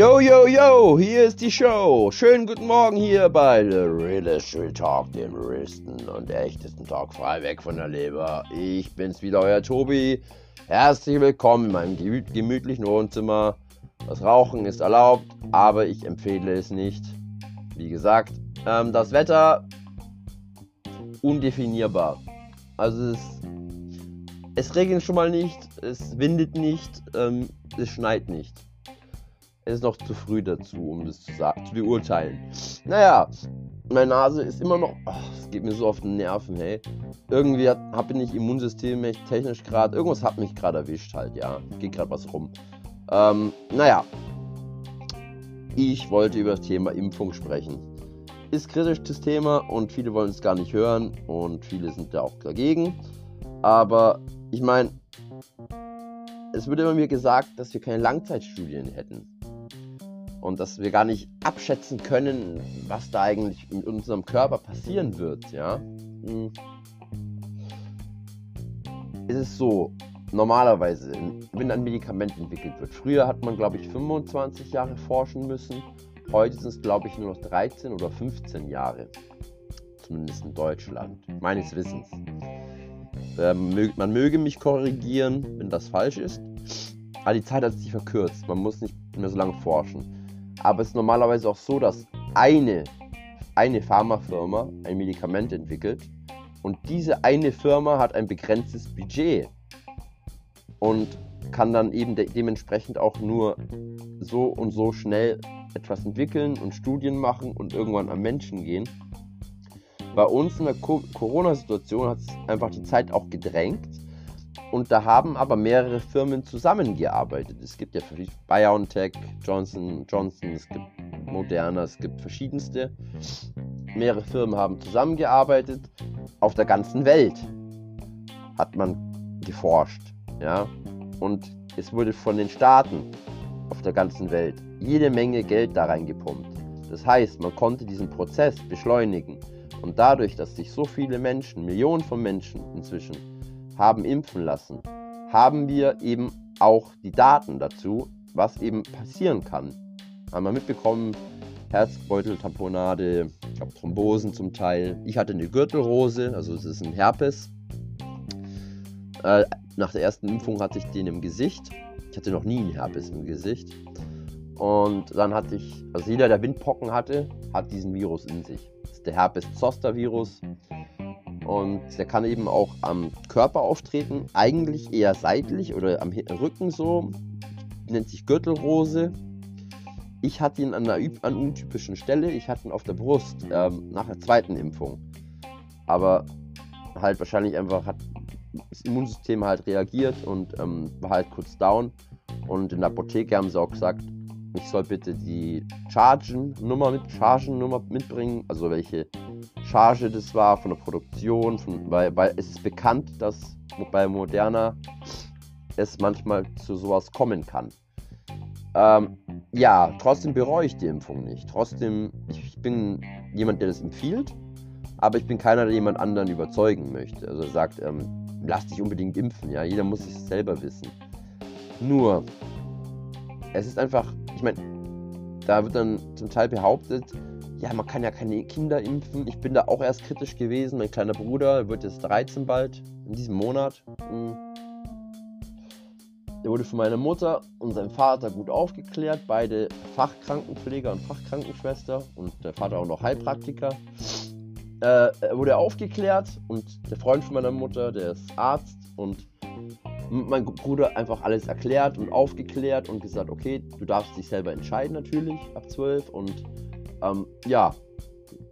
Yo, yo, yo, hier ist die Show. Schönen guten Morgen hier bei The Real Talk, dem realsten und echtesten Talk frei weg von der Leber. Ich bin's wieder, euer Tobi. Herzlich willkommen in meinem gemütlichen Wohnzimmer. Das Rauchen ist erlaubt, aber ich empfehle es nicht. Wie gesagt, ähm, das Wetter undefinierbar. Also es, es regnet schon mal nicht, es windet nicht, ähm, es schneit nicht. Es ist noch zu früh dazu, um das zu, zu beurteilen. Naja, meine Nase ist immer noch. Es geht mir so auf den Nerven, hey. Irgendwie habe ich Immunsystem technisch gerade. Irgendwas hat mich gerade erwischt, halt, ja. Geht gerade was rum. Ähm, naja. Ich wollte über das Thema Impfung sprechen. Ist kritisch das Thema und viele wollen es gar nicht hören und viele sind da auch dagegen. Aber ich meine, es wird immer mir gesagt, dass wir keine Langzeitstudien hätten und dass wir gar nicht abschätzen können, was da eigentlich in unserem Körper passieren wird, ja. Hm. Es ist so, normalerweise, wenn ein Medikament entwickelt wird. Früher hat man, glaube ich, 25 Jahre forschen müssen. Heute sind es, glaube ich, nur noch 13 oder 15 Jahre. Zumindest in Deutschland, meines Wissens. Ähm, man möge mich korrigieren, wenn das falsch ist. Aber die Zeit hat sich verkürzt. Man muss nicht mehr so lange forschen. Aber es ist normalerweise auch so, dass eine, eine Pharmafirma ein Medikament entwickelt und diese eine Firma hat ein begrenztes Budget und kann dann eben de dementsprechend auch nur so und so schnell etwas entwickeln und Studien machen und irgendwann am Menschen gehen. Bei uns in der Corona-Situation hat es einfach die Zeit auch gedrängt und da haben aber mehrere Firmen zusammengearbeitet. Es gibt ja BioNTech, Johnson Johnson, es gibt Moderna, es gibt verschiedenste. Mehrere Firmen haben zusammengearbeitet. Auf der ganzen Welt hat man geforscht. Ja? Und es wurde von den Staaten auf der ganzen Welt jede Menge Geld da reingepumpt. Das heißt, man konnte diesen Prozess beschleunigen. Und dadurch, dass sich so viele Menschen, Millionen von Menschen inzwischen haben impfen lassen, haben wir eben auch die Daten dazu, was eben passieren kann. Haben wir mitbekommen, Herzbeuteltamponade, ich glaube Thrombosen zum Teil. Ich hatte eine Gürtelrose, also es ist ein Herpes. Äh, nach der ersten Impfung hatte ich den im Gesicht. Ich hatte noch nie einen Herpes im Gesicht. Und dann hatte ich, also jeder, der Windpocken hatte, hat diesen Virus in sich. Das ist der Herpes-Zoster-Virus. Und der kann eben auch am Körper auftreten, eigentlich eher seitlich oder am Rücken so. Nennt sich Gürtelrose. Ich hatte ihn an einer untypischen Stelle. Ich hatte ihn auf der Brust ähm, nach der zweiten Impfung. Aber halt wahrscheinlich einfach hat das Immunsystem halt reagiert und ähm, war halt kurz down. Und in der Apotheke haben sie auch gesagt, ich soll bitte die Chargen-Nummer mit, Chargen mitbringen, also welche Charge das war von der Produktion, von, weil, weil es ist bekannt, dass bei Moderna es manchmal zu sowas kommen kann. Ähm, ja, trotzdem bereue ich die Impfung nicht. Trotzdem, ich, bin jemand, der das empfiehlt, aber ich bin keiner, der jemand anderen überzeugen möchte. Also sagt, ähm, lass dich unbedingt impfen, ja, jeder muss es selber wissen. Nur, es ist einfach, ich meine, da wird dann zum Teil behauptet, ja, man kann ja keine Kinder impfen. Ich bin da auch erst kritisch gewesen. Mein kleiner Bruder wird jetzt 13 bald, in diesem Monat. Hm. Der wurde von meiner Mutter und seinem Vater gut aufgeklärt. Beide Fachkrankenpfleger und Fachkrankenschwester und der Vater auch noch Heilpraktiker. Äh, er wurde aufgeklärt und der Freund von meiner Mutter, der ist Arzt und mein Bruder einfach alles erklärt und aufgeklärt und gesagt, okay, du darfst dich selber entscheiden natürlich ab 12 und ähm, ja,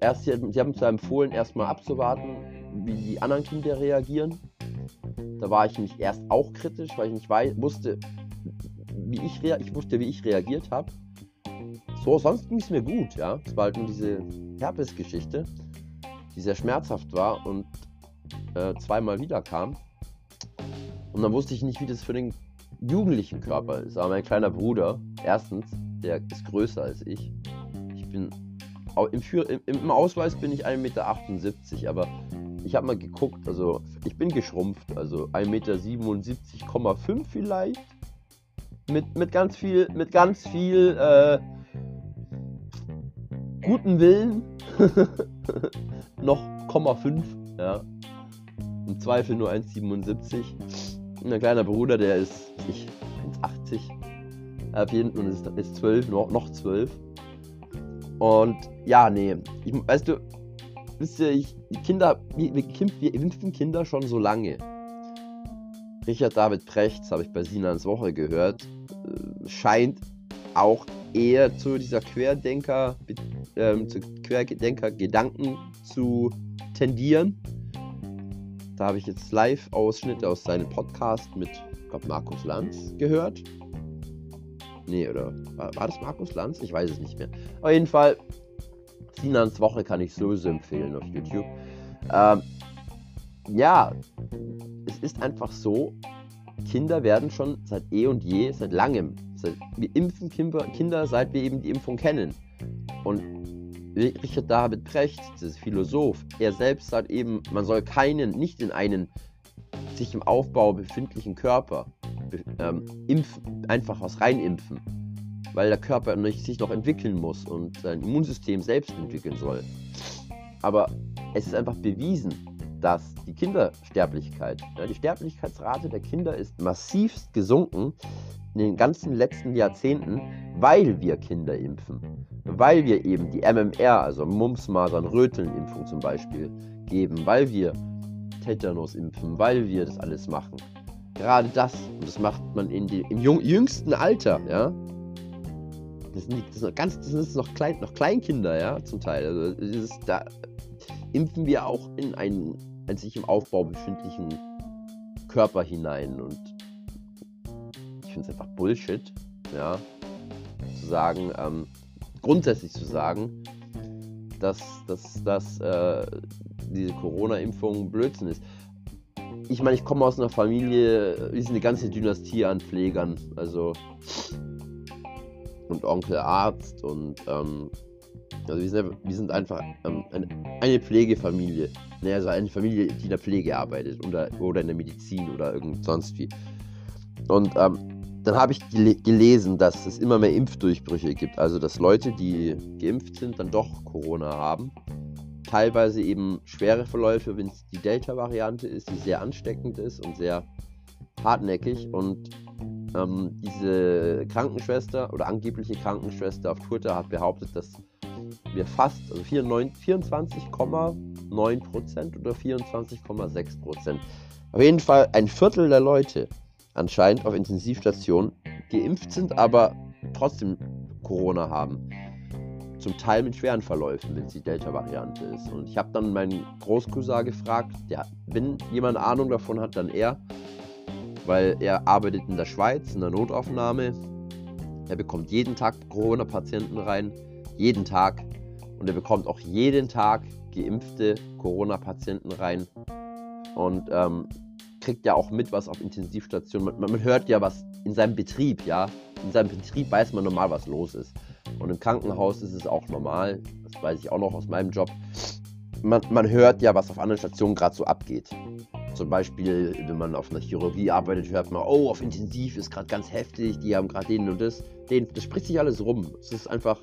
erst, sie, haben zwar empfohlen, erstmal abzuwarten, wie die anderen Kinder reagieren. Da war ich nicht erst auch kritisch, weil ich nicht weiß, wusste, wie ich, ich wusste, wie ich reagiert habe. So, sonst ging es mir gut, ja. Es war halt nur diese Herpes-Geschichte, die sehr schmerzhaft war und äh, zweimal wiederkam. Und dann wusste ich nicht, wie das für den jugendlichen Körper ist. Aber mein kleiner Bruder, erstens, der ist größer als ich bin im, im, im Ausweis bin ich 1,78 Meter, aber ich habe mal geguckt, also ich bin geschrumpft, also 1,77,5 Meter vielleicht. mit, mit ganz viel, mit ganz viel äh, guten Willen noch 0,5, ja. Im Zweifel nur 1,77. Ein kleiner Bruder, der ist, ich, 1,80. Auf jeden Fall ist, ist 12, noch, noch 12. Und ja, nee, ich, weißt du, wisst ihr, ich, die Kinder, wir, wir, impfen Kinder schon so lange. Richard David Prechts, habe ich bei Sinans Woche gehört, äh, scheint auch eher zu dieser Querdenker, ähm, zu Querdenker-Gedanken zu tendieren. Da habe ich jetzt Live-Ausschnitte aus seinem Podcast mit, ich glaube, Markus Lanz gehört. Nee, oder war, war, das Markus Lanz? Ich weiß es nicht mehr. Auf jeden Fall, Sinans Woche kann ich sowieso empfehlen auf YouTube. Ähm, ja, es ist einfach so, Kinder werden schon seit eh und je, seit langem, seit, wir impfen Kinder, seit wir eben die Impfung kennen. Und Richard David Precht, das Philosoph, er selbst sagt eben, man soll keinen, nicht in einen sich im Aufbau befindlichen Körper ähm, impfen, einfach was reinimpfen, weil der Körper sich noch entwickeln muss und sein Immunsystem selbst entwickeln soll. Aber es ist einfach bewiesen, dass die Kindersterblichkeit, ja, die Sterblichkeitsrate der Kinder ist massivst gesunken in den ganzen letzten Jahrzehnten, weil wir Kinder impfen. Weil wir eben die MMR, also Mumps, Masern, Röteln-Impfung zum Beispiel, geben, weil wir Tetanus impfen, weil wir das alles machen. Gerade das, und das macht man in die, im jüngsten Alter, ja. Das sind, das sind ganz, das sind noch, Klein, noch Kleinkinder, ja, zum Teil. Also dieses, da impfen wir auch in einen, einen sich im Aufbau befindlichen Körper hinein. Und ich finde es einfach Bullshit, ja, zu sagen, ähm, grundsätzlich zu sagen, dass, dass, dass äh, diese Corona-Impfung Blödsinn ist. Ich meine, ich komme aus einer Familie, wir sind eine ganze Dynastie an Pflegern, also und Onkel Arzt und ähm, also wir sind, wir sind einfach ähm, eine, Pflegefamilie. Ne, also eine Familie, die in der Pflege arbeitet oder, oder in der Medizin oder irgend sonst wie. Und ähm, dann habe ich gel gelesen, dass es immer mehr Impfdurchbrüche gibt. Also dass Leute, die geimpft sind, dann doch Corona haben. Teilweise eben schwere Verläufe, wenn es die Delta-Variante ist, die sehr ansteckend ist und sehr hartnäckig. Und ähm, diese Krankenschwester oder angebliche Krankenschwester auf Twitter hat behauptet, dass wir fast, also 24,9% oder 24,6%. Auf jeden Fall ein Viertel der Leute anscheinend auf Intensivstationen geimpft sind, aber trotzdem Corona haben. Zum Teil mit schweren Verläufen, wenn es die Delta-Variante ist. Und ich habe dann meinen Großcousin gefragt, der, wenn jemand Ahnung davon hat, dann er, weil er arbeitet in der Schweiz in der Notaufnahme. Er bekommt jeden Tag Corona-Patienten rein, jeden Tag. Und er bekommt auch jeden Tag geimpfte Corona-Patienten rein. Und ähm, kriegt ja auch mit, was auf Intensivstationen. Man, man, hört ja, was in seinem Betrieb, ja. In seinem Betrieb weiß man normal, was los ist. Und im Krankenhaus ist es auch normal. Das weiß ich auch noch aus meinem Job. Man, man hört ja, was auf anderen Stationen gerade so abgeht. Zum Beispiel, wenn man auf einer Chirurgie arbeitet, hört man, oh, auf Intensiv ist gerade ganz heftig, die haben gerade den und das. Den, das spricht sich alles rum. Es ist einfach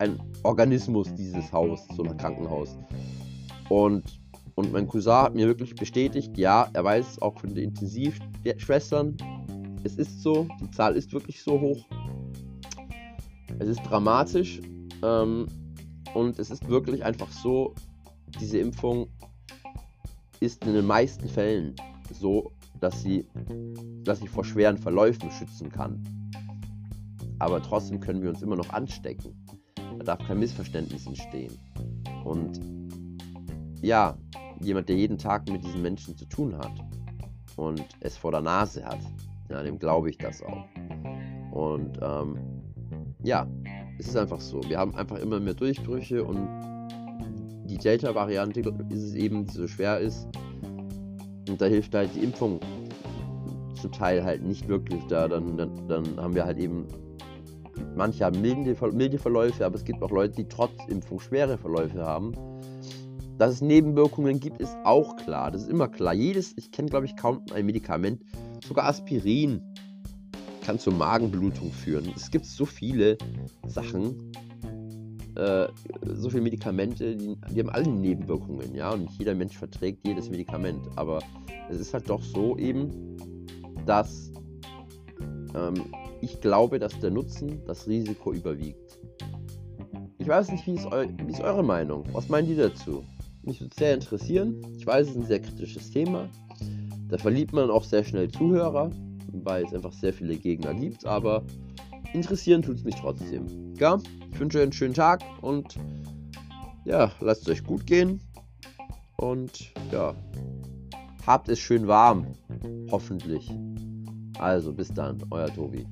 ein Organismus, dieses Haus, so ein Krankenhaus. Und, und mein Cousin hat mir wirklich bestätigt, ja, er weiß es auch von den Intensivschwestern. Es ist so, die Zahl ist wirklich so hoch. Es ist dramatisch. Ähm, und es ist wirklich einfach so, diese Impfung ist in den meisten Fällen so, dass sie, dass sie vor schweren Verläufen schützen kann. Aber trotzdem können wir uns immer noch anstecken. Da darf kein Missverständnis entstehen. Und ja, jemand, der jeden Tag mit diesen Menschen zu tun hat und es vor der Nase hat, ja, dem glaube ich das auch. Und ähm, ja, es ist einfach so. Wir haben einfach immer mehr Durchbrüche und die Delta-Variante ist es eben, die so schwer ist. Und da hilft halt die Impfung zum Teil halt nicht wirklich da. Dann, dann, dann haben wir halt eben manche haben milde, milde Verläufe, aber es gibt auch Leute, die trotz Impfung schwere Verläufe haben. Dass es Nebenwirkungen gibt, ist auch klar. Das ist immer klar. Jedes, ich kenne glaube ich kaum ein Medikament, sogar Aspirin kann zur Magenblutung führen. Es gibt so viele Sachen, äh, so viele Medikamente, die, die, haben alle Nebenwirkungen, ja, und nicht jeder Mensch verträgt jedes Medikament, aber es ist halt doch so eben, dass ähm, ich glaube, dass der Nutzen das Risiko überwiegt. Ich weiß nicht, wie ist, eu wie ist eure Meinung? Was meint ihr dazu? Mich würde sehr interessieren. Ich weiß, es ist ein sehr kritisches Thema. Da verliebt man auch sehr schnell Zuhörer, weil es einfach sehr viele Gegner gibt, aber interessieren tut es mich trotzdem. Ja, ich wünsche euch einen schönen Tag und ja, lasst es euch gut gehen und ja, habt es schön warm, hoffentlich. Also bis dann, euer Tobi.